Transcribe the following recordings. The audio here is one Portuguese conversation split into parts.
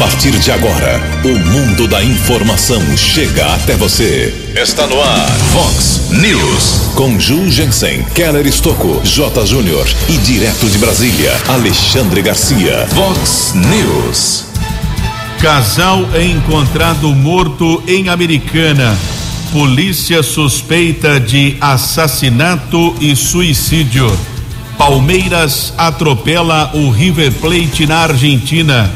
partir de agora, o mundo da informação chega até você. Está no ar, Fox News. Com Ju Jensen, Keller Estocco, J. Júnior e direto de Brasília, Alexandre Garcia. Fox News. Casal é encontrado morto em Americana. Polícia suspeita de assassinato e suicídio. Palmeiras atropela o River Plate na Argentina.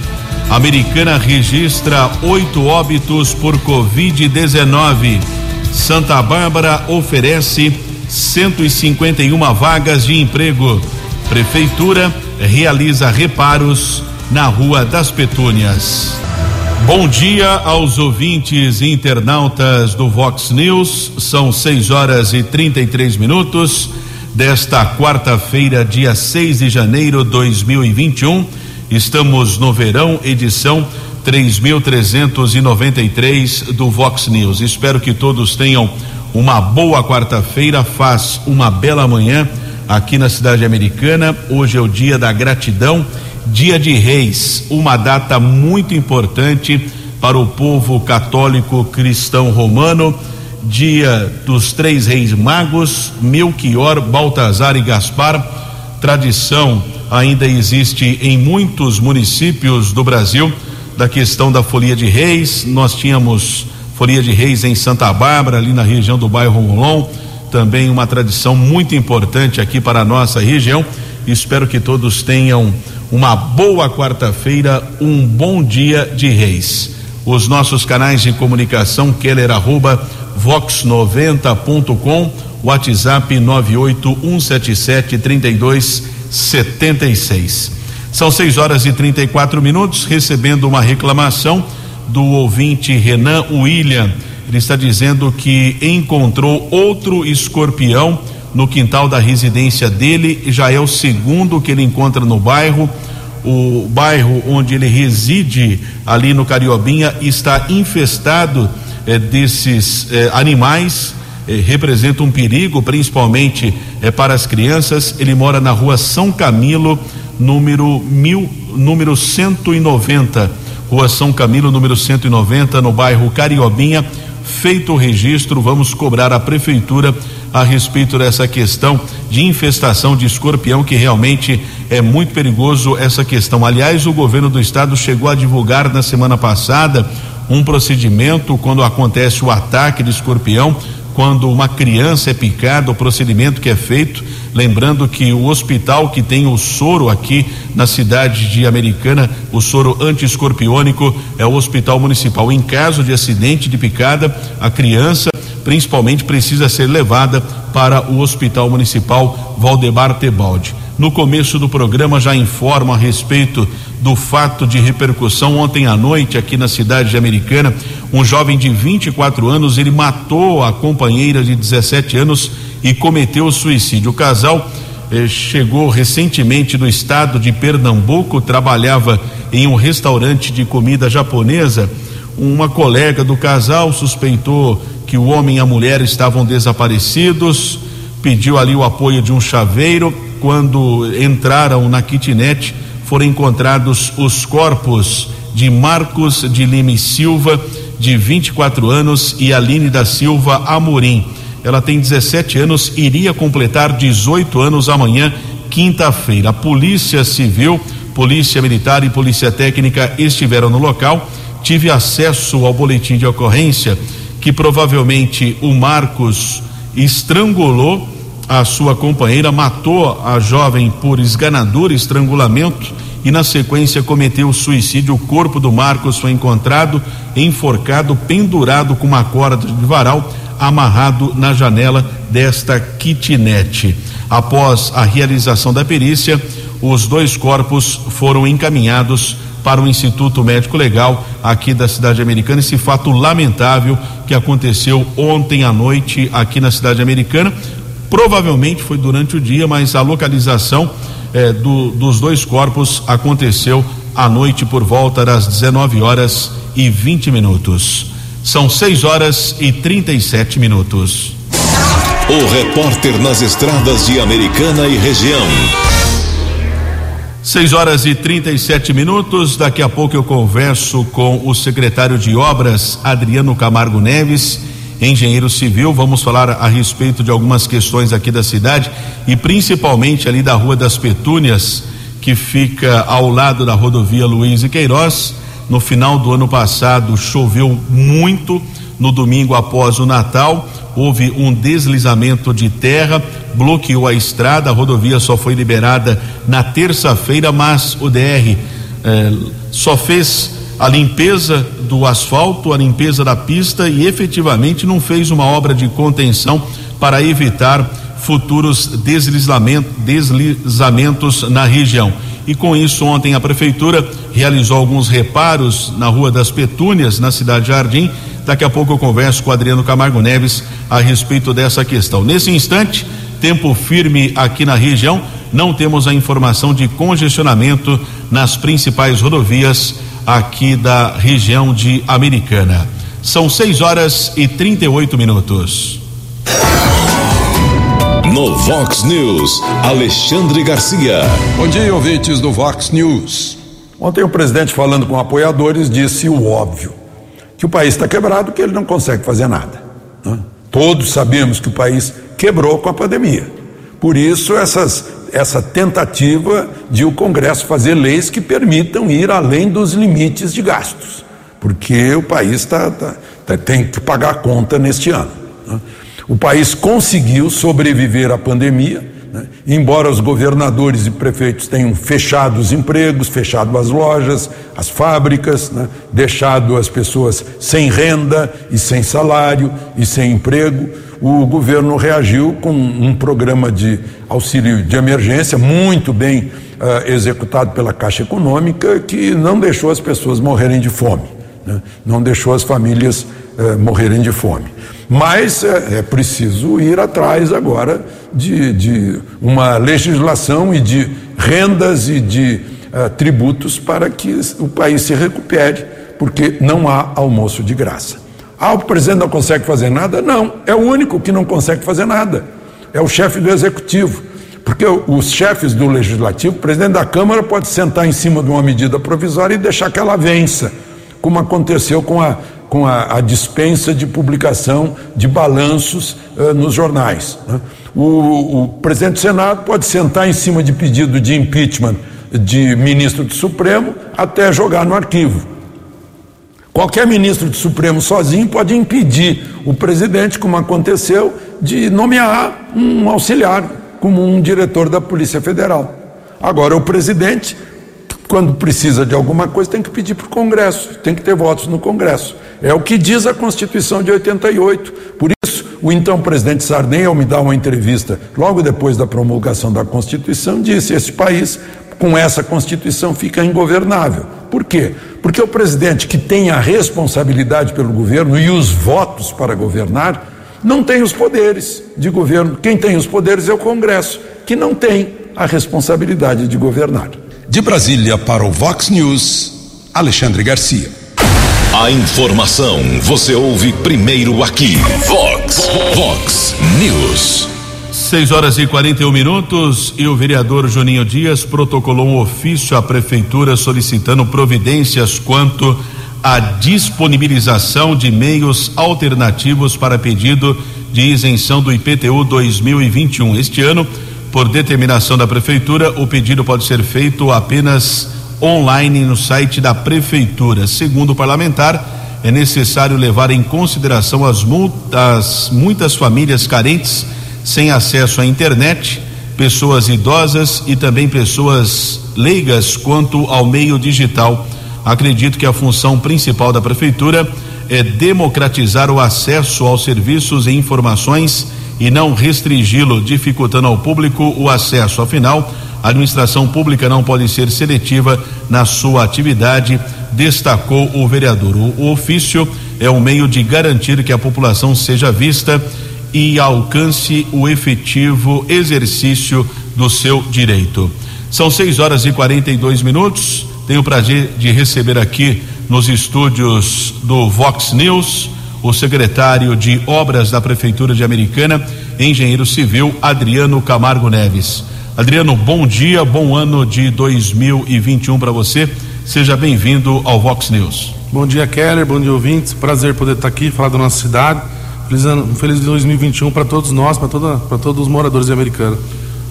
Americana registra oito óbitos por Covid-19. Santa Bárbara oferece 151 vagas de emprego. Prefeitura realiza reparos na Rua das Petúnias. Bom dia aos ouvintes e internautas do Vox News. São 6 horas e 33 minutos desta quarta-feira, dia 6 de janeiro de 2021. Estamos no verão, edição 3393 do Vox News. Espero que todos tenham uma boa quarta-feira, faz uma bela manhã aqui na cidade americana. Hoje é o dia da gratidão, dia de reis, uma data muito importante para o povo católico cristão romano dia dos três reis magos, Melchior, Baltazar e Gaspar. Tradição ainda existe em muitos municípios do Brasil da questão da folia de reis. Nós tínhamos folia de reis em Santa Bárbara, ali na região do bairro Rolon. Também uma tradição muito importante aqui para a nossa região. Espero que todos tenham uma boa quarta-feira, um bom dia de reis. Os nossos canais de comunicação, Keller arroba vox90.com, WhatsApp 981773276. São 6 horas e 34 minutos, recebendo uma reclamação do ouvinte Renan William. Ele está dizendo que encontrou outro escorpião no quintal da residência dele, já é o segundo que ele encontra no bairro. O bairro onde ele reside, ali no Cariobinha, está infestado eh, desses eh, animais eh, representa um perigo, principalmente eh, para as crianças. Ele mora na rua São Camilo, número mil, número 190. Rua São Camilo, número 190, no bairro Cariobinha. Feito o registro, vamos cobrar a prefeitura a respeito dessa questão de infestação de escorpião, que realmente é muito perigoso essa questão. Aliás, o governo do estado chegou a divulgar na semana passada um procedimento quando acontece o ataque de escorpião, quando uma criança é picada, o procedimento que é feito, lembrando que o hospital que tem o soro aqui na cidade de Americana, o soro antiescorpiônico, é o hospital municipal. Em caso de acidente de picada, a criança principalmente precisa ser levada para o Hospital Municipal Valdemar Tebaldi. No começo do programa já informo a respeito do fato de repercussão ontem à noite aqui na cidade de Americana. Um jovem de 24 anos, ele matou a companheira de 17 anos e cometeu suicídio. O casal eh, chegou recentemente do estado de Pernambuco, trabalhava em um restaurante de comida japonesa. Uma colega do casal suspeitou que o homem e a mulher estavam desaparecidos, pediu ali o apoio de um chaveiro quando entraram na kitnet, foram encontrados os corpos de Marcos de Lima e Silva, de 24 anos, e Aline da Silva Amorim. Ela tem 17 anos, iria completar 18 anos amanhã, quinta-feira. A Polícia Civil, Polícia Militar e Polícia Técnica estiveram no local. Tive acesso ao boletim de ocorrência que provavelmente o Marcos estrangulou a sua companheira, matou a jovem por esganador, estrangulamento e na sequência cometeu suicídio. O corpo do Marcos foi encontrado enforcado, pendurado com uma corda de varal, amarrado na janela desta kitnet. Após a realização da perícia, os dois corpos foram encaminhados para o Instituto Médico Legal aqui da cidade americana. Esse fato lamentável que aconteceu ontem à noite aqui na cidade americana. Provavelmente foi durante o dia, mas a localização eh, do, dos dois corpos aconteceu à noite por volta das 19 horas e 20 minutos. São 6 horas e 37 minutos. O repórter nas estradas de Americana e região, 6 horas e 37 minutos. Daqui a pouco eu converso com o secretário de Obras, Adriano Camargo Neves, engenheiro civil. Vamos falar a respeito de algumas questões aqui da cidade e principalmente ali da Rua das Petúnias, que fica ao lado da rodovia Luiz e Queiroz. No final do ano passado choveu muito. No domingo após o Natal, houve um deslizamento de terra, bloqueou a estrada, a rodovia só foi liberada na terça-feira, mas o DR eh, só fez a limpeza do asfalto, a limpeza da pista e efetivamente não fez uma obra de contenção para evitar futuros deslizamento, deslizamentos na região. E com isso, ontem a prefeitura realizou alguns reparos na Rua das Petúnias, na cidade de Jardim, Daqui a pouco eu converso com Adriano Camargo Neves a respeito dessa questão. Nesse instante, tempo firme aqui na região, não temos a informação de congestionamento nas principais rodovias aqui da região de Americana. São 6 horas e 38 minutos. No Vox News, Alexandre Garcia. Bom dia, ouvintes do Vox News. Ontem o presidente, falando com apoiadores, disse o óbvio que o país está quebrado, que ele não consegue fazer nada. Né? Todos sabemos que o país quebrou com a pandemia. Por isso, essas, essa tentativa de o Congresso fazer leis que permitam ir além dos limites de gastos, porque o país tá, tá, tá tem que pagar a conta neste ano. Né? O país conseguiu sobreviver à pandemia, né? Embora os governadores e prefeitos tenham fechado os empregos, fechado as lojas, as fábricas, né? deixado as pessoas sem renda e sem salário e sem emprego, o governo reagiu com um programa de auxílio de emergência muito bem uh, executado pela Caixa Econômica que não deixou as pessoas morrerem de fome, né? não deixou as famílias uh, morrerem de fome. Mas é, é preciso ir atrás agora de, de, uma legislação e de rendas e de uh, tributos para que o país se recupere, porque não há almoço de graça. Ah, o presidente não consegue fazer nada? Não, é o único que não consegue fazer nada. É o chefe do executivo. Porque os chefes do legislativo, o presidente da Câmara pode sentar em cima de uma medida provisória e deixar que ela vença, como aconteceu com a com a, a dispensa de publicação de balanços uh, nos jornais. Né? O, o, presidente do Senado pode sentar em cima de pedido de impeachment de ministro do Supremo até jogar no arquivo. Qualquer ministro do Supremo sozinho pode impedir o presidente, como aconteceu, de nomear um auxiliar como um diretor da Polícia Federal. Agora, o presidente, quando precisa de alguma coisa, tem que pedir para o Congresso, tem que ter votos no Congresso. É o que diz a Constituição de 88. Por o então presidente Sarney, ao me dar uma entrevista logo depois da promulgação da Constituição, disse: esse país, com essa Constituição, fica ingovernável. Por quê? Porque o presidente que tem a responsabilidade pelo governo e os votos para governar, não tem os poderes de governo. Quem tem os poderes é o Congresso, que não tem a responsabilidade de governar. De Brasília para o Vox News, Alexandre Garcia. A informação você ouve primeiro aqui. Vox, Vox News. 6 horas e 41 minutos e o vereador Juninho Dias protocolou um ofício à prefeitura solicitando providências quanto à disponibilização de meios alternativos para pedido de isenção do IPTU 2021. Este ano, por determinação da prefeitura, o pedido pode ser feito apenas online no site da prefeitura. Segundo o parlamentar, é necessário levar em consideração as multas, muitas famílias carentes sem acesso à internet, pessoas idosas e também pessoas leigas quanto ao meio digital. Acredito que a função principal da prefeitura é democratizar o acesso aos serviços e informações e não restringi-lo, dificultando ao público o acesso. Afinal, a administração pública não pode ser seletiva na sua atividade, destacou o vereador. O, ofício é um meio de garantir que a população seja vista e alcance o efetivo exercício do seu direito. São 6 horas e 42 minutos. Tenho o prazer de receber aqui nos estúdios do Vox News o secretário de Obras da Prefeitura de Americana, engenheiro civil Adriano Camargo Neves. Adriano, bom dia, bom ano de 2021 para você. Seja bem-vindo ao Vox News. Bom dia, Keller, bom dia, ouvintes. Prazer poder estar aqui, falar da nossa cidade. Feliz, ano, feliz 2021 para todos nós, para todos os moradores de Americana.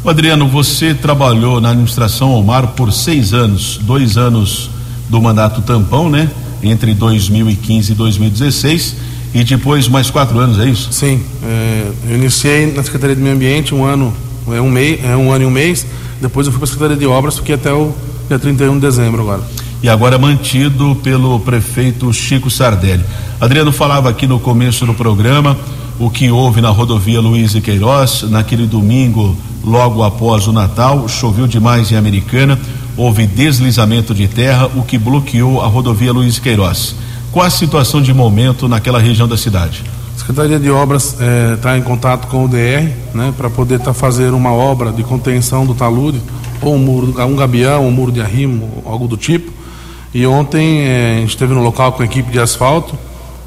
Adriano, você trabalhou na administração Omar por seis anos, dois anos do mandato tampão, né? Entre 2015 e 2016 e depois mais quatro anos, é isso? Sim, é, eu iniciei na Secretaria de Meio Ambiente um ano, é um, mês, é um ano e um mês, depois eu fui para a Secretaria de Obras, fiquei até o dia 31 de dezembro agora. E agora mantido pelo prefeito Chico Sardelli. Adriano falava aqui no começo do programa o que houve na rodovia Luiz e Queiroz, naquele domingo, logo após o Natal, choveu demais em Americana, houve deslizamento de terra, o que bloqueou a rodovia Luiz e Queiroz. Qual a situação de momento naquela região da cidade? Secretaria de Obras está eh, em contato com o DR, né, para poder estar tá fazendo uma obra de contenção do talude, ou um muro, um gabião, um muro de arrimo, algo do tipo. E ontem eh, a gente esteve no local com a equipe de asfalto,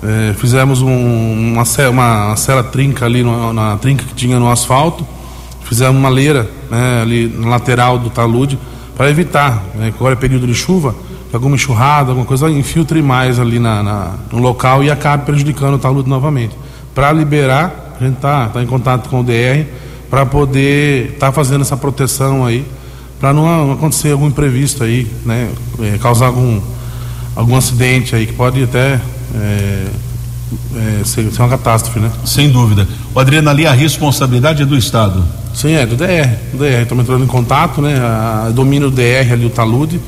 é, fizemos um, uma, uma, uma cela trinca ali no, na trinca que tinha no asfalto, fizemos uma leira né, ali na lateral do talude para evitar, né, agora é período de chuva, alguma enxurrada, alguma coisa infiltre mais ali na, na no local e acabe prejudicando o talude novamente. Para liberar, a gente está tá em contato com o DR para poder estar tá fazendo essa proteção aí, para não acontecer algum imprevisto aí, né, é, causar algum, algum acidente aí que pode até é, é, ser, ser, uma catástrofe, né? Sem dúvida. O Adriano, ali a responsabilidade é do Estado? Sim, é do DR. Do DR. Estamos entrando em contato, né? A, domínio do DR ali, o talude.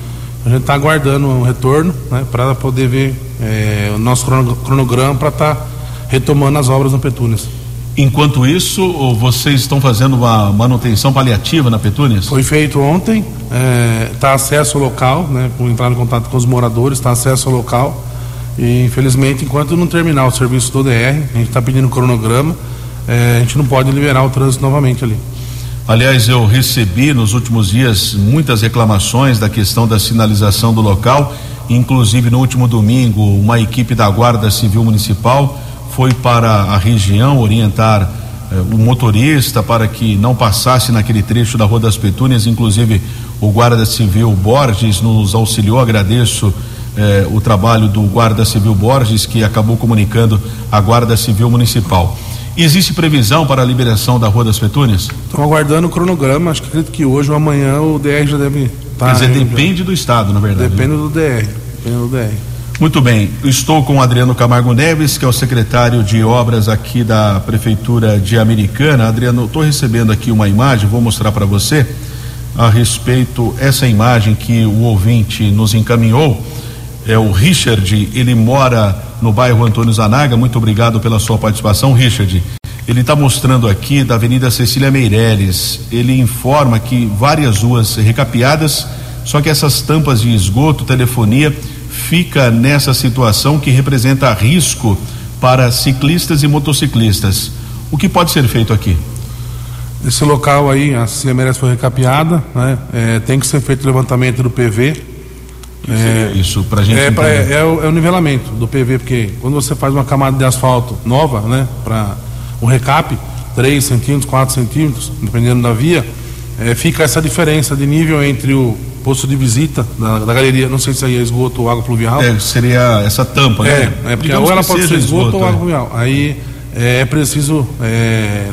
A gente está aguardando um retorno, né? Para poder ver é, o nosso cronograma para estar tá retomando as obras no Petúnias. Enquanto isso, vocês estão fazendo uma manutenção paliativa na Petúnias? Foi feito ontem, está é, acesso ao local, né? Entrar em contato com os moradores, está acesso ao local e infelizmente, enquanto não terminar o serviço do DR, a gente está pedindo cronograma, é, a gente não pode liberar o trânsito novamente ali. Aliás, eu recebi nos últimos dias muitas reclamações da questão da sinalização do local. Inclusive, no último domingo, uma equipe da Guarda Civil Municipal foi para a região orientar eh, o motorista para que não passasse naquele trecho da Rua das Petúnias. Inclusive, o Guarda Civil Borges nos auxiliou. Agradeço eh, o trabalho do Guarda Civil Borges, que acabou comunicando a Guarda Civil Municipal. Existe previsão para a liberação da Rua das Petúnias? Estão aguardando o cronograma, acho que acredito que hoje ou amanhã o DR já deve estar. Quer dizer, depende já. do Estado, na verdade. Depende né? do DR. Depende do DR. Muito bem, estou com o Adriano Camargo Neves, que é o secretário de obras aqui da Prefeitura de Americana. Adriano, estou recebendo aqui uma imagem, vou mostrar para você a respeito essa imagem que o ouvinte nos encaminhou é o Richard, ele mora no bairro Antônio Zanaga. Muito obrigado pela sua participação, Richard. Ele está mostrando aqui da Avenida Cecília Meireles. Ele informa que várias ruas recapeadas, só que essas tampas de esgoto, telefonia, fica nessa situação que representa risco para ciclistas e motociclistas. O que pode ser feito aqui? Esse local aí, a Meireles foi recapeada, né? É, tem que ser feito o levantamento do PV é, isso para gente é, pra, é, o, é, o, nivelamento do PV, porque quando você faz uma camada de asfalto nova, né, para um recap, 3 centímetros, 4 centímetros, dependendo da via, é, fica essa diferença de nível entre o posto de visita da, da galeria, não sei se aí é esgoto ou água pluvial. É, seria essa tampa, né? É, é porque ou ela pode ser esgoto, esgoto ou água é. pluvial. Aí é preciso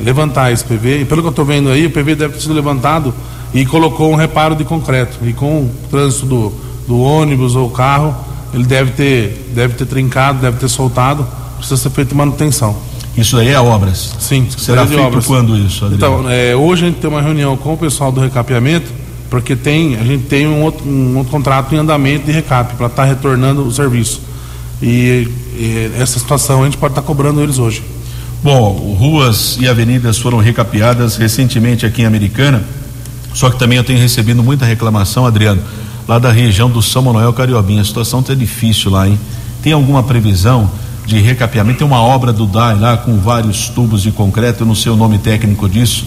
levantar esse PV, e pelo que eu estou vendo aí, o PV deve ter sido levantado e colocou um reparo de concreto. E com o trânsito do do ônibus ou carro, ele deve ter, deve ter trincado, deve ter soltado, precisa ser feita manutenção. Isso aí é obras? Sim. Será feito obras. quando isso, Adriano? Então, é, hoje a gente tem uma reunião com o pessoal do recapeamento, porque tem, a gente tem um outro, um outro contrato em andamento de recap para estar tá retornando o serviço. E, e, essa situação a gente pode estar tá cobrando eles hoje. Bom, ruas e avenidas foram recapeadas recentemente aqui em Americana, só que também eu tenho recebido muita reclamação, Adriano, lá da região do São Manuel Cariobinha. A situação está difícil lá, hein? Tem alguma previsão de recapeamento? Tem uma obra do DAI lá com vários tubos de concreto, eu não sei o nome técnico disso.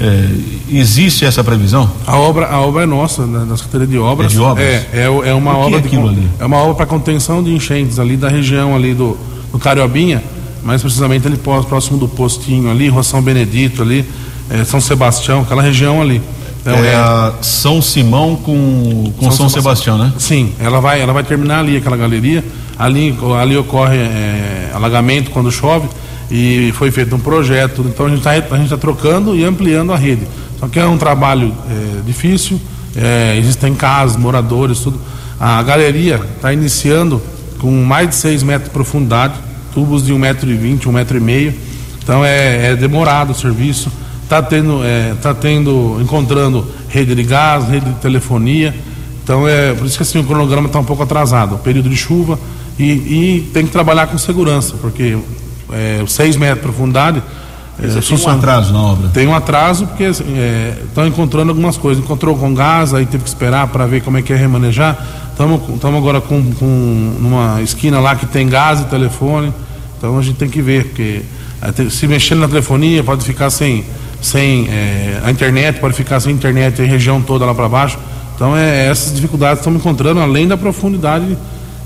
É, existe essa previsão? A obra, a obra é nossa, né, da Secretaria de Obras. É de obras? É, é, é uma o obra é aquilo de, ali? É uma obra para contenção de enchentes ali da região ali do, do Cariobinha, mais precisamente ali próximo do postinho ali, Rua São Benedito ali, é, São Sebastião, aquela região ali. Então, é, é São Simão com, com São, São Sebastião, né? Sim, ela vai, ela vai terminar ali aquela galeria. Ali, ali ocorre é, alagamento quando chove e foi feito um projeto. Então a gente está tá trocando e ampliando a rede. Só que é um trabalho é, difícil, é, existem casas, moradores, tudo. A galeria está iniciando com mais de 6 metros de profundidade, tubos de 1,20m, 1,5m. Então é, é, demorado o serviço. Está tendo, é, tá tendo, encontrando rede de gás, rede de telefonia. Então é por isso que assim, o cronograma está um pouco atrasado, período de chuva e, e, tem que trabalhar com segurança, porque é, 6 metros de profundidade é, tem um atraso na obra? Tem um atraso porque estão é, encontrando algumas coisas. Encontrou com gás, aí teve que esperar para ver como é que é remanejar. Estamos agora com, com numa esquina lá que tem gás e telefone. Então a gente tem que ver, porque é, se mexer na telefonia pode ficar sem, sem é, a internet, pode ficar sem internet a região toda lá para baixo. Então é, essas dificuldades estamos encontrando, além da profundidade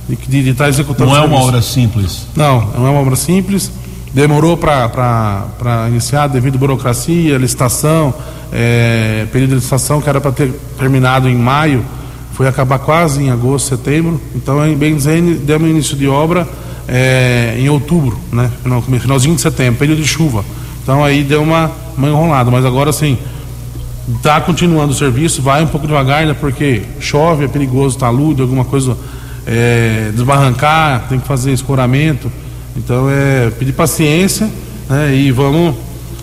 de estar tá executando. Não é uma obra simples? Não, não é uma obra simples demorou para iniciar devido à burocracia, licitação, é, período de licitação que era para ter terminado em maio, foi acabar quase em agosto, setembro. Então, em Benzene, demos início de obra é, em outubro, né? finalzinho de setembro, período de chuva. Então, aí deu uma, uma enrolada, mas agora sim, está continuando o serviço, vai um pouco devagar, né? porque chove, é perigoso, talude, alguma coisa é, desbarrancar, tem que fazer escoramento. Então é pedir paciência né, e vamos,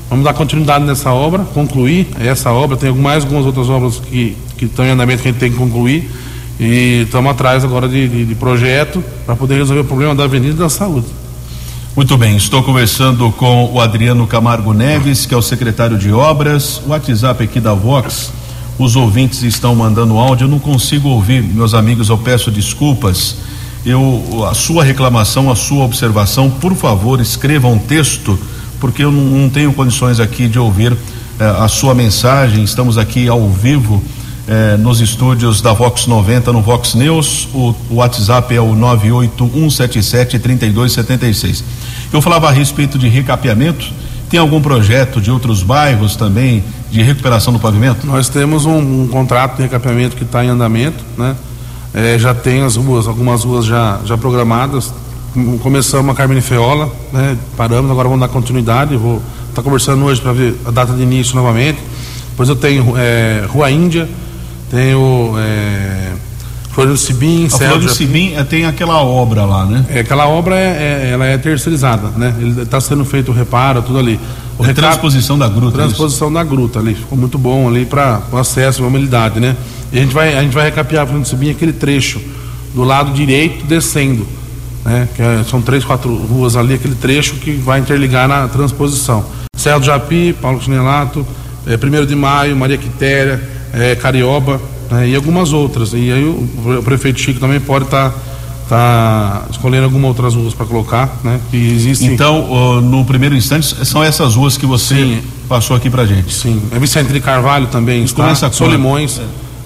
vamos dar continuidade nessa obra, concluir essa obra. Tem mais algumas outras obras que, que estão em andamento que a gente tem que concluir. E estamos atrás agora de, de, de projeto para poder resolver o problema da Avenida da Saúde. Muito bem, estou conversando com o Adriano Camargo Neves, que é o secretário de obras. O WhatsApp aqui da Vox, os ouvintes estão mandando áudio, eu não consigo ouvir, meus amigos, eu peço desculpas eu a sua reclamação, a sua observação, por favor, escreva um texto, porque eu não, não tenho condições aqui de ouvir eh, a sua mensagem. Estamos aqui ao vivo eh, nos estúdios da Vox 90 no Vox News. O, o WhatsApp é o 981773276. Eu falava a respeito de recapeamento. Tem algum projeto de outros bairros também de recuperação do pavimento? Nós temos um, um contrato de recapeamento que está em andamento, né? É, já tem as ruas, algumas ruas já, já programadas. Começamos a Carmine Feola, né? paramos, agora vamos dar continuidade. Vou estar tá conversando hoje para ver a data de início novamente. Depois eu tenho é, Rua Índia, tenho é, Flor Cibim, A Flor Cibim é, tem aquela obra lá, né? É, aquela obra é, é ela é terceirizada, né? Está sendo feito o reparo, tudo ali. O é transposição da gruta. Transposição isso? da gruta ali, ficou muito bom ali para o acesso, mobilidade, né? E a gente vai, a gente vai recapear para subir aquele trecho do lado direito descendo, né? Que é, são três, quatro ruas ali, aquele trecho que vai interligar na transposição. Serra do Japi, Paulo Chinelato, é, 1 de Maio, Maria Quitéria, é, Carioba né? e algumas outras. E aí o, o prefeito Chico também pode estar tá está escolhendo algumas outras ruas para colocar, né? Que existem. Então, uh, no primeiro instante, são essas ruas que você sim. passou aqui para gente. Sim. É Vicente de Carvalho também. Está, começa Solimões. É.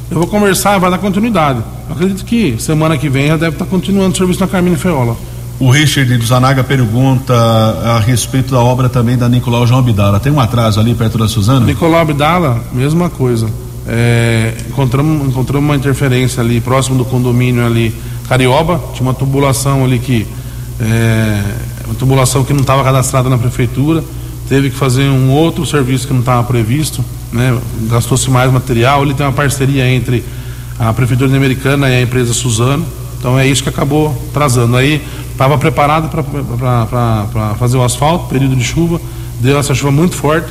Eu vou conversar, vai dar continuidade. Eu acredito que semana que vem já deve estar continuando o serviço na Carmine Feola. O Richard do Zanaga pergunta a respeito da obra também da Nicolau João Abdala. Tem um atraso ali perto da Suzana? Nicolau Abdala, mesma coisa. É, encontramos, encontramos uma interferência ali próximo do condomínio ali Carioba, tinha uma tubulação ali que é, uma tubulação que não estava cadastrada na prefeitura, teve que fazer um outro serviço que não estava previsto, né? Gastou-se mais material, ele tem uma parceria entre a prefeitura americana e a empresa Suzano. Então é isso que acabou trazendo. Aí estava preparado para fazer o asfalto, período de chuva, deu essa chuva muito forte,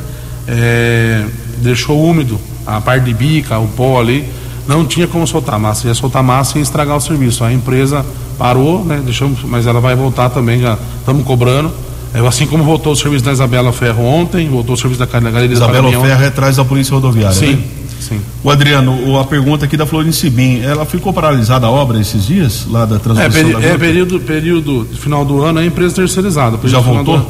é, deixou úmido a parte de bica, o pó ali, não tinha como soltar massa, ia soltar massa e estragar o serviço. A empresa parou, né? Deixamos, mas ela vai voltar também, já estamos cobrando. É, assim como voltou o serviço da Isabela Ferro ontem, voltou o serviço da Galeria Isabela Ferro é atrás da Polícia Rodoviária, Sim, né? sim. O Adriano, a pergunta aqui da Florenci Bim, ela ficou paralisada a obra esses dias, lá da transmissão é, peri, da É, período, período final do ano é empresa terceirizada. Já voltou?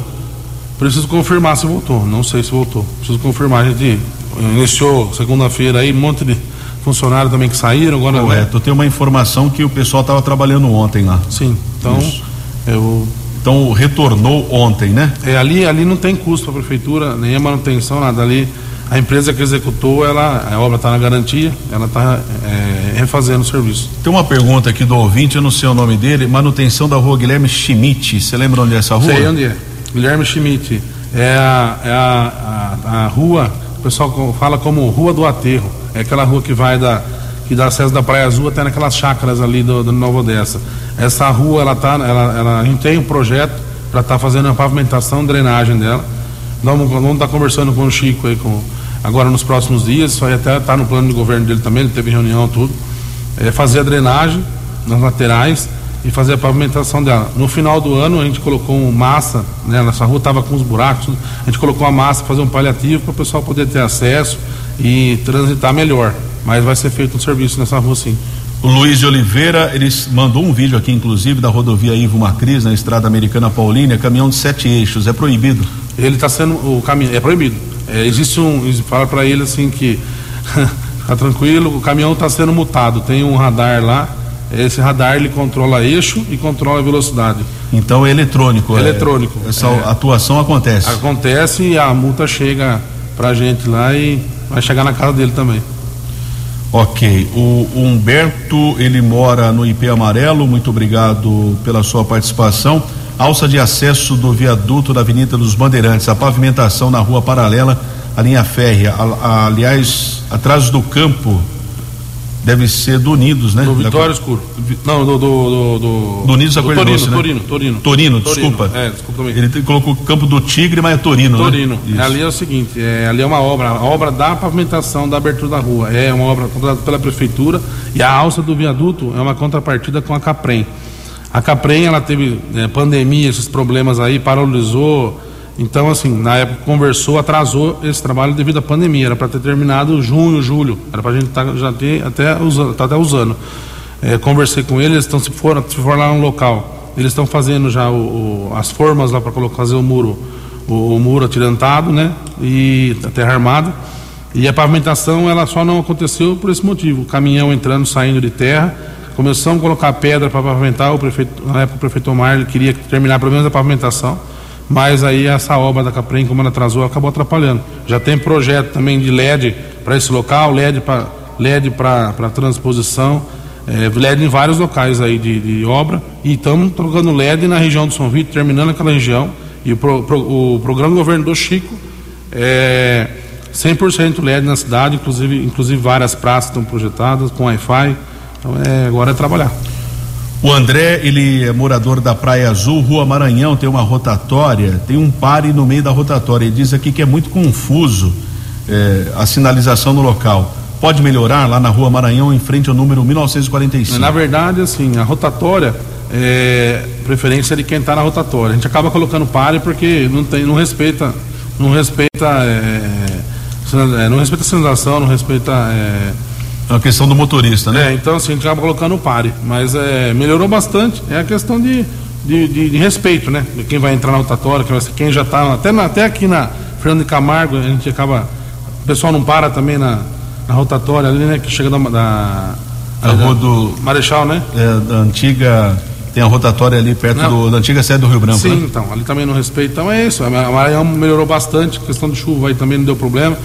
Preciso confirmar se voltou, não sei se voltou. Preciso confirmar, a gente iniciou segunda-feira aí, um monte de funcionários também que saíram agora. Correto, eu tenho uma informação que o pessoal estava trabalhando ontem lá. Sim, então Isso. eu então retornou ontem, né? É, ali, ali não tem custo para a prefeitura, nem a manutenção, nada. Ali A empresa que executou, ela, a obra está na garantia, ela está é, refazendo o serviço. Tem uma pergunta aqui do ouvinte, eu não sei o nome dele, manutenção da rua Guilherme Schmidt. Você lembra onde é essa rua? Sei onde é. Guilherme Schmidt. É a, é a, a, a rua, pessoal fala como Rua do Aterro. É aquela rua que vai da que dá acesso da Praia Azul até naquelas chácaras ali do, do Nova Odessa. Essa rua, ela tá, ela, ela, a gente tem um projeto para estar tá fazendo a pavimentação, drenagem dela. Vamos, estar tá conversando com o Chico aí, com, agora nos próximos dias, isso aí até está no plano de governo dele também, ele teve reunião tudo. É fazer a drenagem nas laterais e fazer a pavimentação dela. No final do ano a gente colocou massa, né, nessa rua estava com os buracos, a gente colocou a massa fazer um paliativo para o pessoal poder ter acesso e transitar melhor. Mas vai ser feito um serviço nessa rua sim. O Luiz de Oliveira, ele mandou um vídeo aqui, inclusive, da rodovia Ivo Macris, na estrada americana Paulínia, caminhão de sete eixos. É proibido? Ele está sendo. O caminhão. É proibido. É, existe um. Fala para ele assim que. Fica tranquilo, o caminhão está sendo multado. Tem um radar lá. Esse radar ele controla eixo e controla a velocidade. Então é eletrônico. É eletrônico. Essa é. atuação acontece. Acontece e a multa chega para a gente lá e vai chegar na casa dele também. Ok, o Humberto, ele mora no IP Amarelo, muito obrigado pela sua participação. Alça de acesso do viaduto da Avenida dos Bandeirantes, a pavimentação na rua paralela à linha férrea, aliás, atrás do campo Deve ser do Unidos, né? Do Vitória da... Escuro. Não, do. Do, do, do... do Unidos da Torino, Doce, né? Torino, Torino. Torino, desculpa. É, desculpa também. Ele colocou o Campo do Tigre, mas é Torino, Torino. né? Ali é o seguinte: é, ali é uma obra, a obra da pavimentação da abertura da rua. É uma obra contratada pela Prefeitura e a alça do viaduto é uma contrapartida com a Caprem. A Caprem, ela teve é, pandemia, esses problemas aí, paralisou então, assim, na época conversou, atrasou esse trabalho devido à pandemia. Era para ter terminado junho, julho. Era para a gente tá, já ter até usando, tá até usando. É, conversei com eles, estão se for, se for lá no local, eles estão fazendo já o, o, as formas lá para colocar fazer o muro, o, o, muro atirantado, né? E a terra armada. E a pavimentação ela só não aconteceu por esse motivo. O caminhão entrando, saindo de terra. Começamos a colocar pedra para pavimentar. O prefeito, na época o prefeito Omar queria terminar pelo menos a pavimentação mas aí essa obra da Caprem, como ela atrasou, acabou atrapalhando. Já tem projeto também de LED para esse local, LED para LED para transposição, é, LED em vários locais aí de, de obra, e estamos trocando LED na região do São Vito, terminando aquela região, e o, pro, pro, o programa do governo do Chico é 100% LED na cidade, inclusive, inclusive várias praças estão projetadas com Wi-Fi, então é, agora é trabalhar. O André, ele é morador da Praia Azul, Rua Maranhão, tem uma rotatória, tem um pare no meio da rotatória. Ele diz aqui que é muito confuso é, a sinalização no local. Pode melhorar lá na Rua Maranhão, em frente ao número 1945? Na verdade, assim, a rotatória é preferência de quem está na rotatória. A gente acaba colocando pare porque não, tem, não respeita, não respeita, é não respeita a sinalização, não respeita. É, é uma questão do motorista, né? É, então assim, a gente acaba colocando o pare. Mas é, melhorou bastante. É a questão de, de, de, de respeito, né? De quem vai entrar na rotatória, quem, quem já está. Até, até aqui na Fernando de Camargo, a gente acaba. O pessoal não para também na, na rotatória ali, né? Que chega da. da a rua do. Marechal, né? É, da antiga. Tem a rotatória ali perto do, da antiga sede do Rio Branco. Sim, né? então, ali também não respeita. Então é isso. A Maranhão melhorou bastante, a questão de chuva aí também não deu problema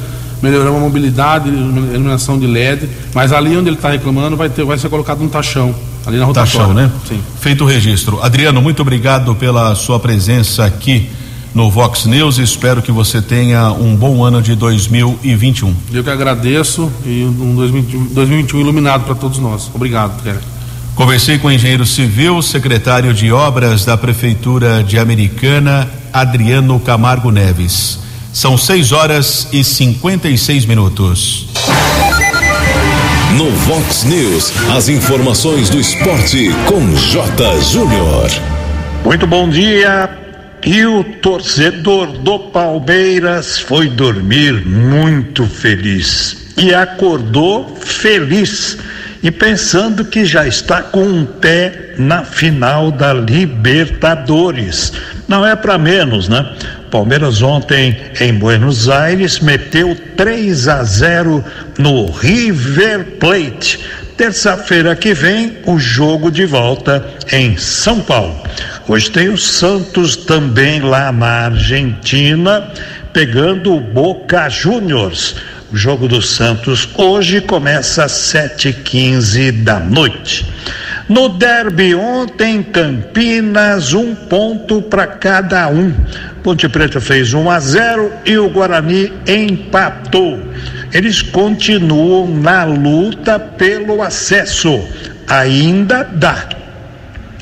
melhoramos a mobilidade, iluminação de LED, mas ali onde ele está reclamando vai, ter, vai ser colocado um tachão. Ali na rotatória. Tachão, né? Sim. Feito o registro. Adriano, muito obrigado pela sua presença aqui no Vox News. Espero que você tenha um bom ano de 2021. Eu que agradeço e um 2021 iluminado para todos nós. Obrigado, Guilherme. Conversei com o engenheiro civil, secretário de obras da Prefeitura de Americana, Adriano Camargo Neves. São 6 horas e 56 minutos. No Vox News, as informações do esporte com J. Júnior. Muito bom dia. E o torcedor do Palmeiras foi dormir muito feliz e acordou feliz e pensando que já está com um pé na final da Libertadores. Não é para menos, né? Palmeiras ontem em Buenos Aires meteu 3 a 0 no River Plate. Terça-feira que vem, o jogo de volta em São Paulo. Hoje tem o Santos também lá na Argentina, pegando o Boca Juniors. O jogo do Santos hoje começa às 7h15 da noite. No derby ontem, Campinas, um ponto para cada um. Ponte Preta fez 1 a 0 e o Guarani empatou. Eles continuam na luta pelo acesso. Ainda dá.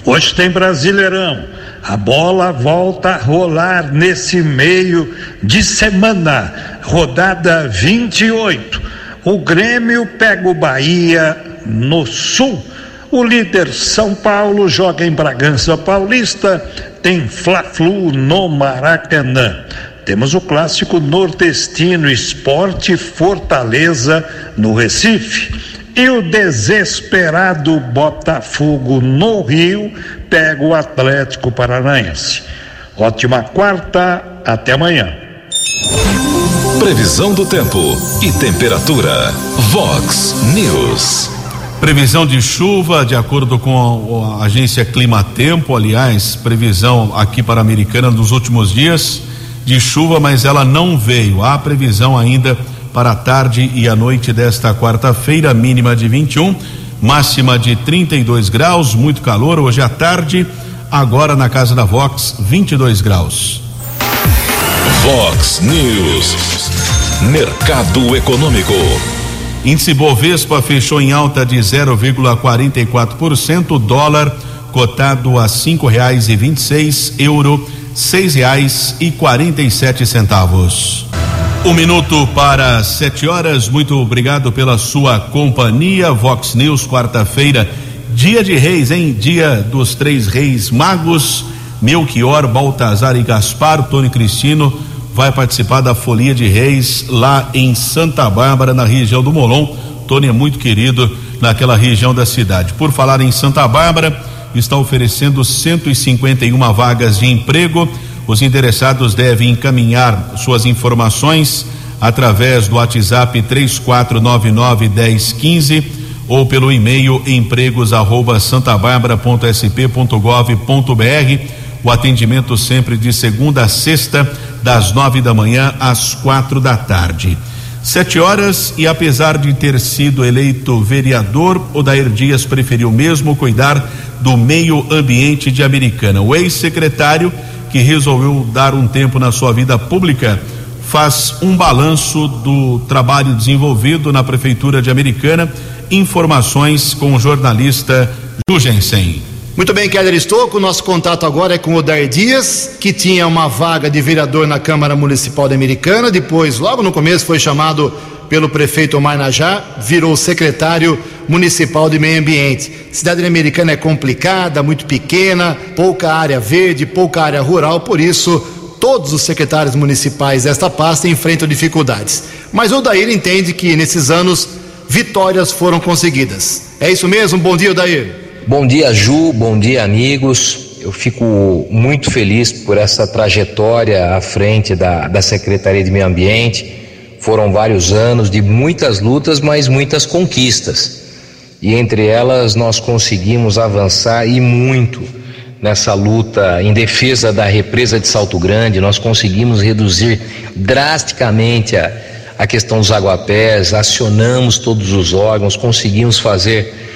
Hoje tem Brasileirão. A bola volta a rolar nesse meio de semana. Rodada 28. O Grêmio pega o Bahia no Sul o líder São Paulo joga em Bragança Paulista, tem Fla-Flu no Maracanã. Temos o clássico nordestino Esporte Fortaleza no Recife. E o desesperado Botafogo no Rio pega o Atlético Paranaense. Ótima quarta, até amanhã. Previsão do tempo e temperatura. Vox News. Previsão de chuva, de acordo com a, agência Clima Tempo, aliás, previsão aqui para a Americana nos últimos dias de chuva, mas ela não veio. Há previsão ainda para a tarde e a noite desta quarta-feira, mínima de 21, máxima de 32 graus, muito calor hoje à tarde. Agora na casa da Vox, 22 graus. Vox News. Mercado Econômico. Índice Bovespa fechou em alta de 0,44%, dólar cotado a cinco reais e vinte e seis, euro seis reais e quarenta e sete centavos. Um minuto para sete horas. Muito obrigado pela sua companhia. Vox News, quarta-feira, dia de reis, hein? Dia dos três reis magos. Melchior, Baltazar e Gaspar, Tony Cristino vai participar da Folia de Reis lá em Santa Bárbara, na região do Molon. Tony é muito querido naquela região da cidade. Por falar em Santa Bárbara, está oferecendo 151 vagas de emprego. Os interessados devem encaminhar suas informações através do WhatsApp 3499 1015 ou pelo e-mail empregos@santabarbara.sp.gov.br. O atendimento sempre de segunda a sexta das nove da manhã às quatro da tarde. Sete horas e apesar de ter sido eleito vereador, Odair Dias preferiu mesmo cuidar do meio ambiente de Americana. O ex-secretário, que resolveu dar um tempo na sua vida pública, faz um balanço do trabalho desenvolvido na Prefeitura de Americana. Informações com o jornalista Jugensen. Muito bem, Keller Estouco, nosso contato agora é com o Odair Dias, que tinha uma vaga de vereador na Câmara Municipal de Americana, depois, logo no começo, foi chamado pelo prefeito Omar Najá, virou secretário municipal de meio ambiente. Cidade americana é complicada, muito pequena, pouca área verde, pouca área rural, por isso todos os secretários municipais desta pasta enfrentam dificuldades. Mas o Odair entende que nesses anos vitórias foram conseguidas. É isso mesmo? Bom dia, Odair. Bom dia, Ju, bom dia, amigos. Eu fico muito feliz por essa trajetória à frente da, da Secretaria de Meio Ambiente. Foram vários anos de muitas lutas, mas muitas conquistas. E entre elas nós conseguimos avançar e muito nessa luta em defesa da represa de Salto Grande. Nós conseguimos reduzir drasticamente a, a questão dos aguapés, acionamos todos os órgãos, conseguimos fazer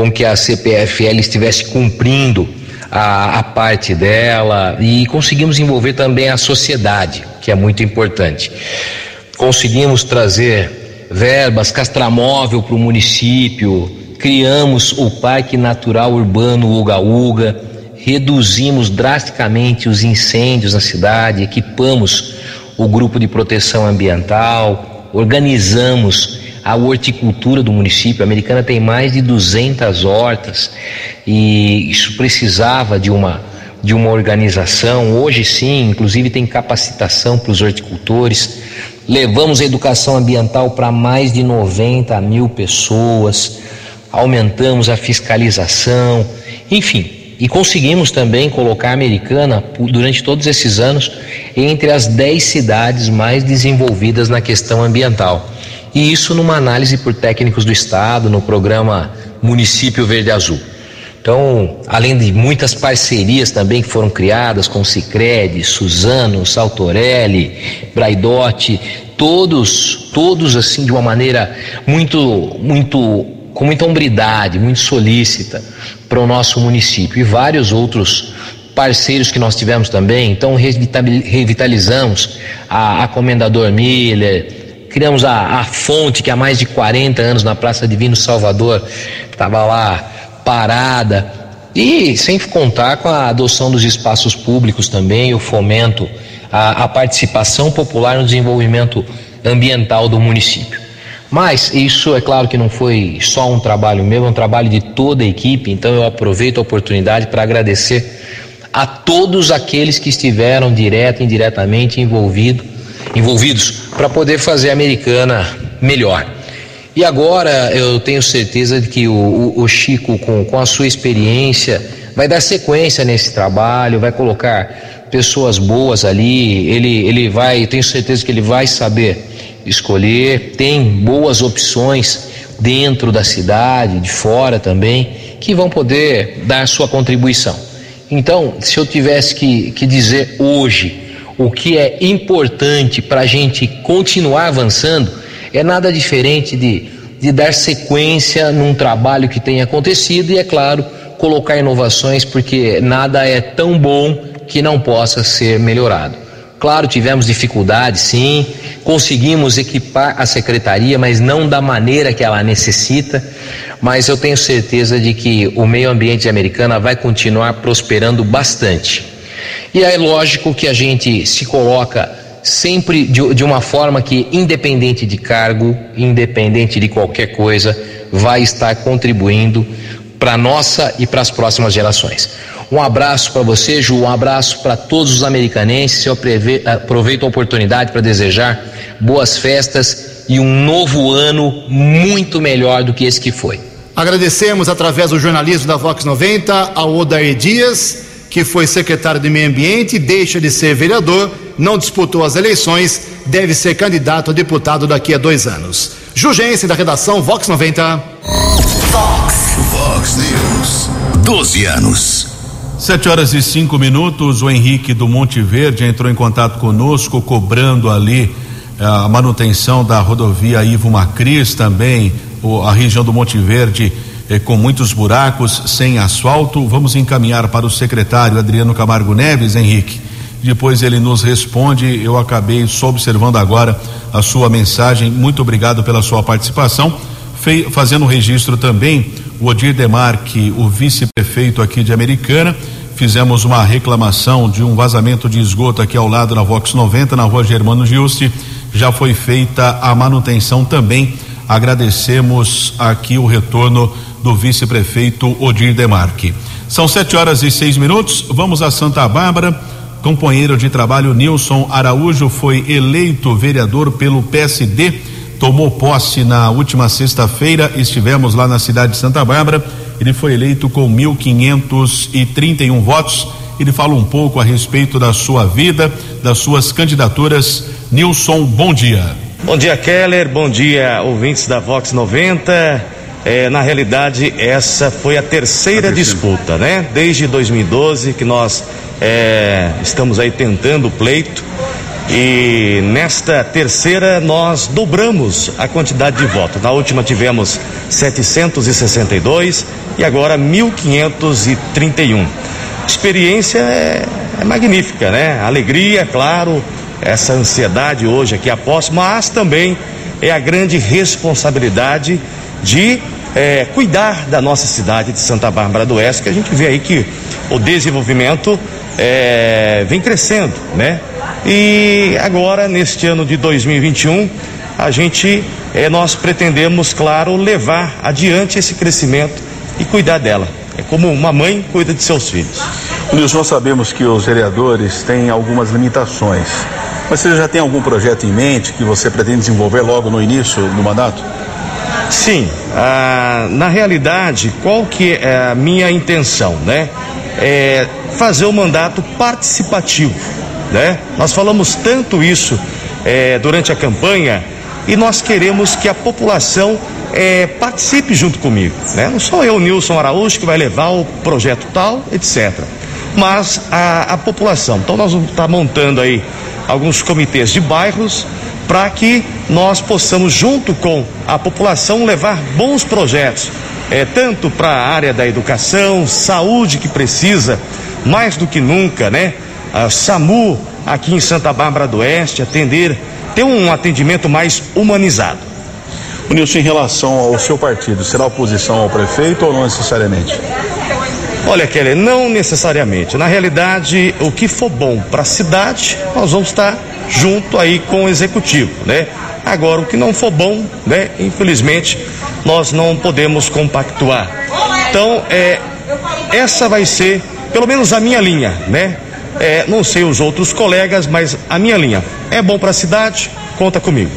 com que a CPFL estivesse cumprindo a, a, parte dela e conseguimos envolver também a sociedade, que é muito importante. Conseguimos trazer verbas, castramóvel para o município, criamos o Parque Natural Urbano Uga Uga, reduzimos drasticamente os incêndios na cidade, equipamos o grupo de proteção ambiental, organizamos a horticultura do município. A Americana tem mais de 200 hortas e isso precisava de uma de uma organização. Hoje sim, inclusive tem capacitação para os horticultores. Levamos a educação ambiental para mais de 90 mil pessoas. Aumentamos a fiscalização, enfim, e conseguimos também colocar a Americana, durante todos esses anos, entre as 10 cidades mais desenvolvidas na questão ambiental. E isso numa análise por técnicos do Estado, no programa Município Verde Azul. Então, além de muitas parcerias também que foram criadas com Sicredi, Suzano, Saltorelli, Braidotti, todos, todos assim de uma maneira muito, muito, com muita hombridade, muito solícita para o nosso município e vários outros parceiros que nós tivemos também. Então, revitalizamos a, a Comendador Miller, criamos a, a fonte que há mais de 40 anos na Praça Divino Salvador estava lá parada. E sem contar com a adoção dos espaços públicos também, o fomento, a, a participação popular no desenvolvimento ambiental do município. Mas isso é claro que não foi só um trabalho meu, é um trabalho de toda a equipe, então eu aproveito a oportunidade para agradecer a todos aqueles que estiveram direto e indiretamente envolvido, envolvidos para poder fazer a americana melhor. E agora eu tenho certeza de que o, o, Chico, com, com a sua experiência, vai dar sequência nesse trabalho, vai colocar pessoas boas ali, ele, ele vai, tenho certeza que ele vai saber escolher, tem boas opções dentro da cidade, de fora também, que vão poder dar sua contribuição. Então, se eu tivesse que, que dizer hoje o que é importante para a gente continuar avançando, é nada diferente de, de dar sequência num trabalho que tem acontecido e, é claro, colocar inovações, porque nada é tão bom que não possa ser melhorado. Claro, tivemos dificuldades, sim, conseguimos equipar a secretaria, mas não da maneira que ela necessita. Mas eu tenho certeza de que o meio ambiente americana vai continuar prosperando bastante. E é lógico que a gente se coloca sempre de, de uma forma que, independente de cargo, independente de qualquer coisa, vai estar contribuindo para nossa e para as próximas gerações. Um abraço para você, Ju, um abraço para todos os americanenses. Eu aproveito a oportunidade para desejar boas festas e um novo ano muito melhor do que esse que foi. Agradecemos através do jornalismo da Vox 90 ao Odair Dias que foi secretário de Meio Ambiente, deixa de ser vereador, não disputou as eleições, deve ser candidato a deputado daqui a dois anos. Jugense da redação Vox 90. Vox. Vox News. 12 anos. Sete horas e cinco minutos. O Henrique do Monte Verde entrou em contato conosco, cobrando ali eh, a manutenção da rodovia Ivo Macris também, a região do Monte Verde eh, com muitos buracos, sem asfalto. Vamos encaminhar para o secretário Adriano Camargo Neves, Henrique. Depois ele nos responde. Eu acabei só observando agora a sua mensagem. Muito obrigado pela sua participação. Fei, fazendo registro também, o Odir Demarque, o vice-prefeito aqui de Americana, fizemos uma reclamação de um vazamento de esgoto aqui ao lado na Vox 90, na rua Germano Giusti. Já foi feita a manutenção também. Agradecemos aqui o retorno do vice-prefeito Odir Demarque. São sete horas e seis minutos. Vamos a Santa Bárbara. Companheiro de trabalho Nilson Araújo foi eleito vereador pelo PSD. Tomou posse na última sexta-feira. Estivemos lá na cidade de Santa Bárbara. Ele foi eleito com 1.531 votos. Ele fala um pouco a respeito da sua vida, das suas candidaturas. Nilson, bom dia. Bom dia, Keller. Bom dia, ouvintes da Vox 90. É, na realidade, essa foi a terceira, a terceira, disputa, né? Desde 2012 que nós é, estamos aí tentando o pleito. E nesta terceira nós dobramos a quantidade de votos. Na última tivemos 762 e agora 1531. Experiência é, é magnífica, né? Alegria, claro, essa ansiedade hoje aqui após, mas também é a grande responsabilidade de é, cuidar da nossa cidade de Santa Bárbara do Oeste, que a gente vê aí que o desenvolvimento é, vem crescendo, né? E agora, neste ano de 2021, a gente, é, nós pretendemos, claro, levar adiante esse crescimento e cuidar dela. É como uma mãe cuida de seus filhos. Nilson, nós sabemos que os vereadores têm algumas limitações. Mas você já tem algum projeto em mente que você pretende desenvolver logo no início do mandato? Sim, ah, na realidade, qual que é a minha intenção, né? É fazer o mandato participativo, né? Nós falamos tanto isso é, durante a campanha e nós queremos que a população é, participe junto comigo. Né? Não sou eu, Nilson Araújo, que vai levar o projeto tal, etc. Mas a, a população. Então nós vamos estar montando aí alguns comitês de bairros para que nós possamos, junto com a população, levar bons projetos, é, tanto para a área da educação, saúde que precisa, mais do que nunca, né? A SAMU aqui em Santa Bárbara do Oeste, atender, ter um atendimento mais humanizado. O Nilson, em relação ao seu partido, será oposição ao prefeito ou não necessariamente? Olha, Kelly, não necessariamente. Na realidade, o que for bom para a cidade, nós vamos estar junto aí com o executivo, né? Agora, o que não for bom, né? Infelizmente, nós não podemos compactuar. Então, é, essa vai ser, pelo menos a minha linha, né? É, não sei os outros colegas, mas a minha linha é bom para a cidade, conta comigo.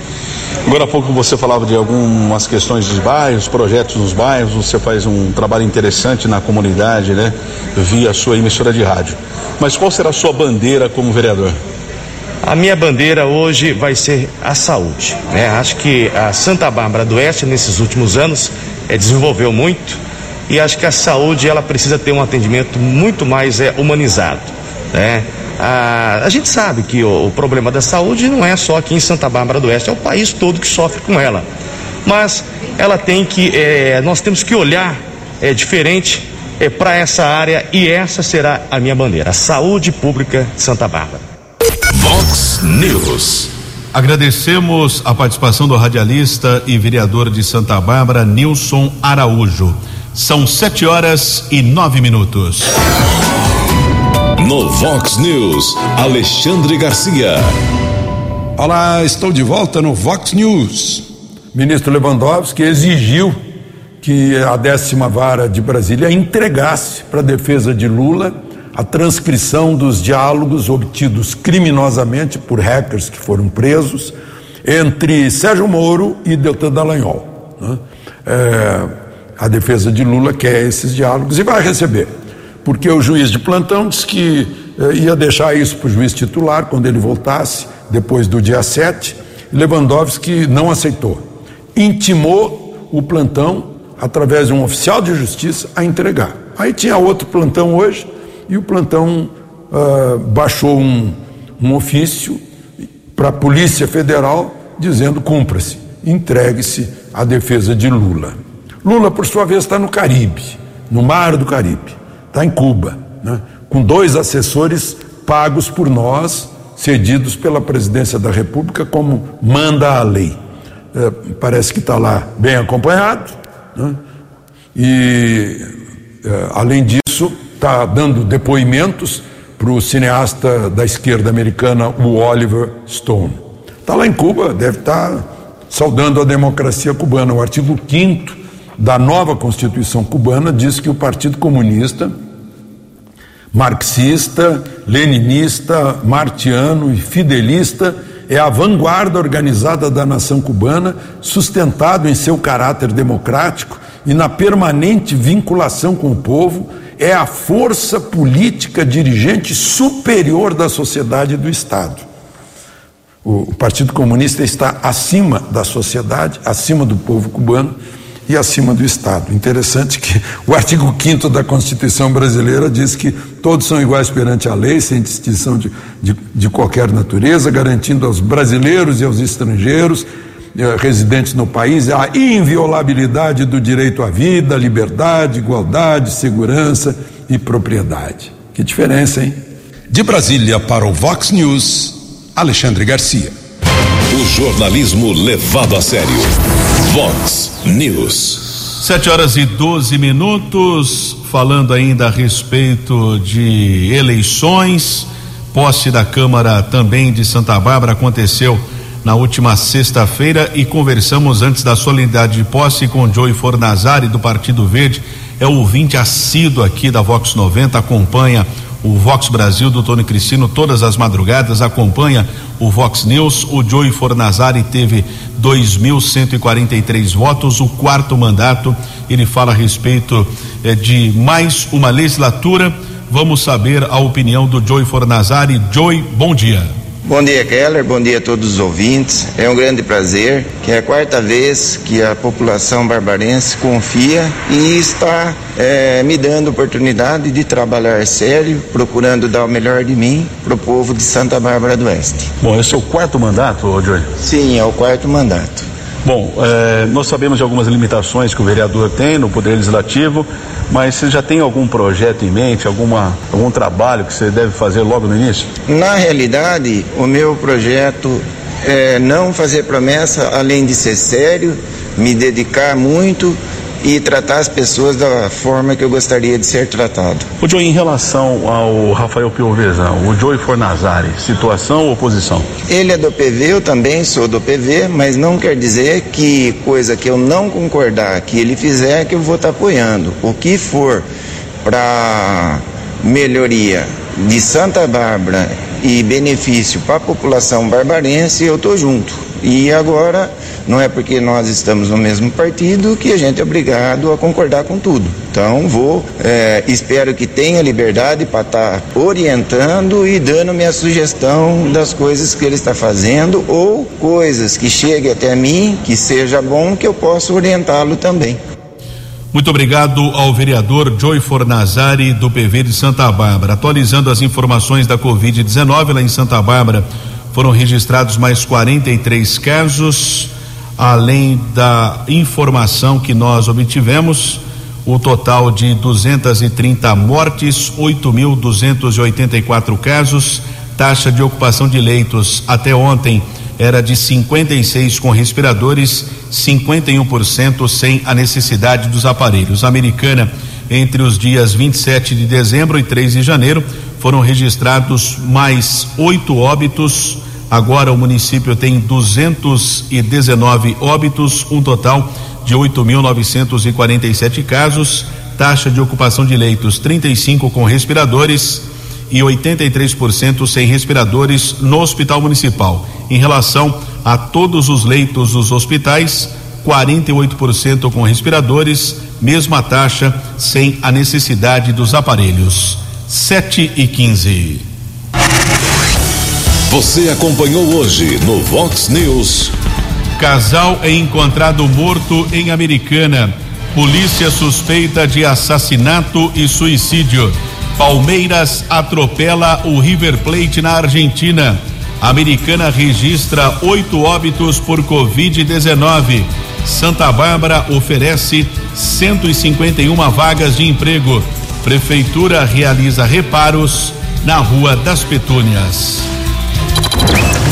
Agora há pouco você falava de algumas questões dos bairros, projetos nos bairros, você faz um trabalho interessante na comunidade, né? Via sua emissora de rádio. Mas qual será a sua bandeira como vereador? A minha bandeira hoje vai ser a saúde. Né? Acho que a Santa Bárbara do Oeste, nesses últimos anos, é, desenvolveu muito e acho que a saúde ela precisa ter um atendimento muito mais é, humanizado. Né? A, a gente sabe que o, o, problema da saúde não é só aqui em Santa Bárbara do Oeste, é o país todo que sofre com ela. Mas ela tem que, é, nós temos que olhar é, diferente é, para essa área e essa será a minha bandeira, a saúde pública de Santa Bárbara. Vox News. Agradecemos a participação do radialista e vereador de Santa Bárbara, Nilson Araújo. São sete horas e nove minutos. No Vox News, Alexandre Garcia. Olá, estou de volta no Vox News. Ministro Lewandowski exigiu que a décima vara de Brasília entregasse para a defesa de Lula a transcrição dos diálogos obtidos criminosamente por hackers que foram presos entre Sérgio Moro e Deltan Dallagnol. Né? É, a defesa de Lula quer esses diálogos e vai receber porque o juiz de plantão disse que eh, ia deixar isso para o juiz titular quando ele voltasse, depois do dia 7. Lewandowski não aceitou. Intimou o plantão, através de um oficial de justiça, a entregar. Aí tinha outro plantão hoje, e o plantão uh, baixou um, um ofício para a Polícia Federal dizendo: cumpra-se, entregue-se à defesa de Lula. Lula, por sua vez, está no Caribe, no Mar do Caribe está em Cuba, né? com dois assessores pagos por nós, cedidos pela presidência da República, como manda a lei. É, parece que está lá bem acompanhado, né? e, é, além disso, está dando depoimentos para o cineasta da esquerda americana, o Oliver Stone. Está lá em Cuba, deve estar tá saudando a democracia cubana. O artigo 5 da nova Constituição cubana diz que o Partido Comunista, marxista, leninista, martiano e fidelista, é a vanguarda organizada da nação cubana, sustentado em seu caráter democrático e na permanente vinculação com o povo, é a força política dirigente superior da sociedade e do Estado. O Partido Comunista está acima da sociedade, acima do povo cubano e acima do Estado. Interessante que o artigo 5 da Constituição brasileira diz que todos são iguais perante a lei, sem distinção de, de, de qualquer natureza, garantindo aos brasileiros e aos estrangeiros eh, residentes no país a inviolabilidade do direito à vida, liberdade, igualdade, segurança e propriedade. Que diferença, hein? De Brasília para o Vox News, Alexandre Garcia. O jornalismo levado a sério. Vox News. Sete horas e 12 minutos, falando ainda a respeito de eleições. Posse da Câmara também de Santa Bárbara aconteceu na última sexta-feira e conversamos antes da solenidade de posse com Joey Fornazari do Partido Verde. É ouvinte assíduo aqui da Vox 90, acompanha o Vox Brasil do Tony Cristino todas as madrugadas, acompanha o Vox News. O Joey Fornazari teve 2.143 votos, o quarto mandato. Ele fala a respeito eh, de mais uma legislatura. Vamos saber a opinião do Joey Fornazari. Joey, bom dia. Bom dia, Keller. Bom dia a todos os ouvintes. É um grande prazer que é a quarta vez que a população barbarense confia e está é, me dando oportunidade de trabalhar sério, procurando dar o melhor de mim para o povo de Santa Bárbara do Oeste. Bom, esse é o quarto mandato, Joey? Sim, é o quarto mandato. Bom, é, nós sabemos de algumas limitações que o vereador tem no Poder Legislativo, mas você já tem algum projeto em mente, alguma, algum trabalho que você deve fazer logo no início? Na realidade, o meu projeto é não fazer promessa, além de ser sério, me dedicar muito e tratar as pessoas da forma que eu gostaria de ser tratado. O Joey, em relação ao Rafael Piovezão, o Joey Fornazari, situação ou oposição? Ele é do PV, eu também sou do PV, mas não quer dizer que coisa que eu não concordar que ele fizer que eu vou estar apoiando. O que for para melhoria de Santa Bárbara e benefício para a população barbarense, eu tô junto. E agora não é porque nós estamos no mesmo partido que a gente é obrigado a concordar com tudo. Então vou, é, espero que tenha liberdade para estar tá orientando e dando minha sugestão das coisas que ele está fazendo ou coisas que cheguem até mim, que seja bom, que eu possa orientá-lo também. Muito obrigado ao vereador Joy Fornazari do PV de Santa Bárbara. Atualizando as informações da Covid-19 lá em Santa Bárbara, foram registrados mais 43 casos além da informação que nós obtivemos, o total de 230 mortes, 8.284 casos, taxa de ocupação de leitos até ontem era de 56 com respiradores, 51% sem a necessidade dos aparelhos. Americana, entre os dias 27 de dezembro e 3 de janeiro, foram registrados mais oito óbitos Agora o município tem 219 óbitos, um total de 8.947 casos, taxa de ocupação de leitos 35 com respiradores e 83% sem respiradores no Hospital Municipal. Em relação a todos os leitos dos hospitais, 48% com respiradores, mesma taxa sem a necessidade dos aparelhos. 7 e 15. Você acompanhou hoje no Vox News. Casal é encontrado morto em Americana. Polícia suspeita de assassinato e suicídio. Palmeiras atropela o River Plate na Argentina. Americana registra oito óbitos por Covid-19. Santa Bárbara oferece 151 vagas de emprego. Prefeitura realiza reparos na Rua das Petúnias.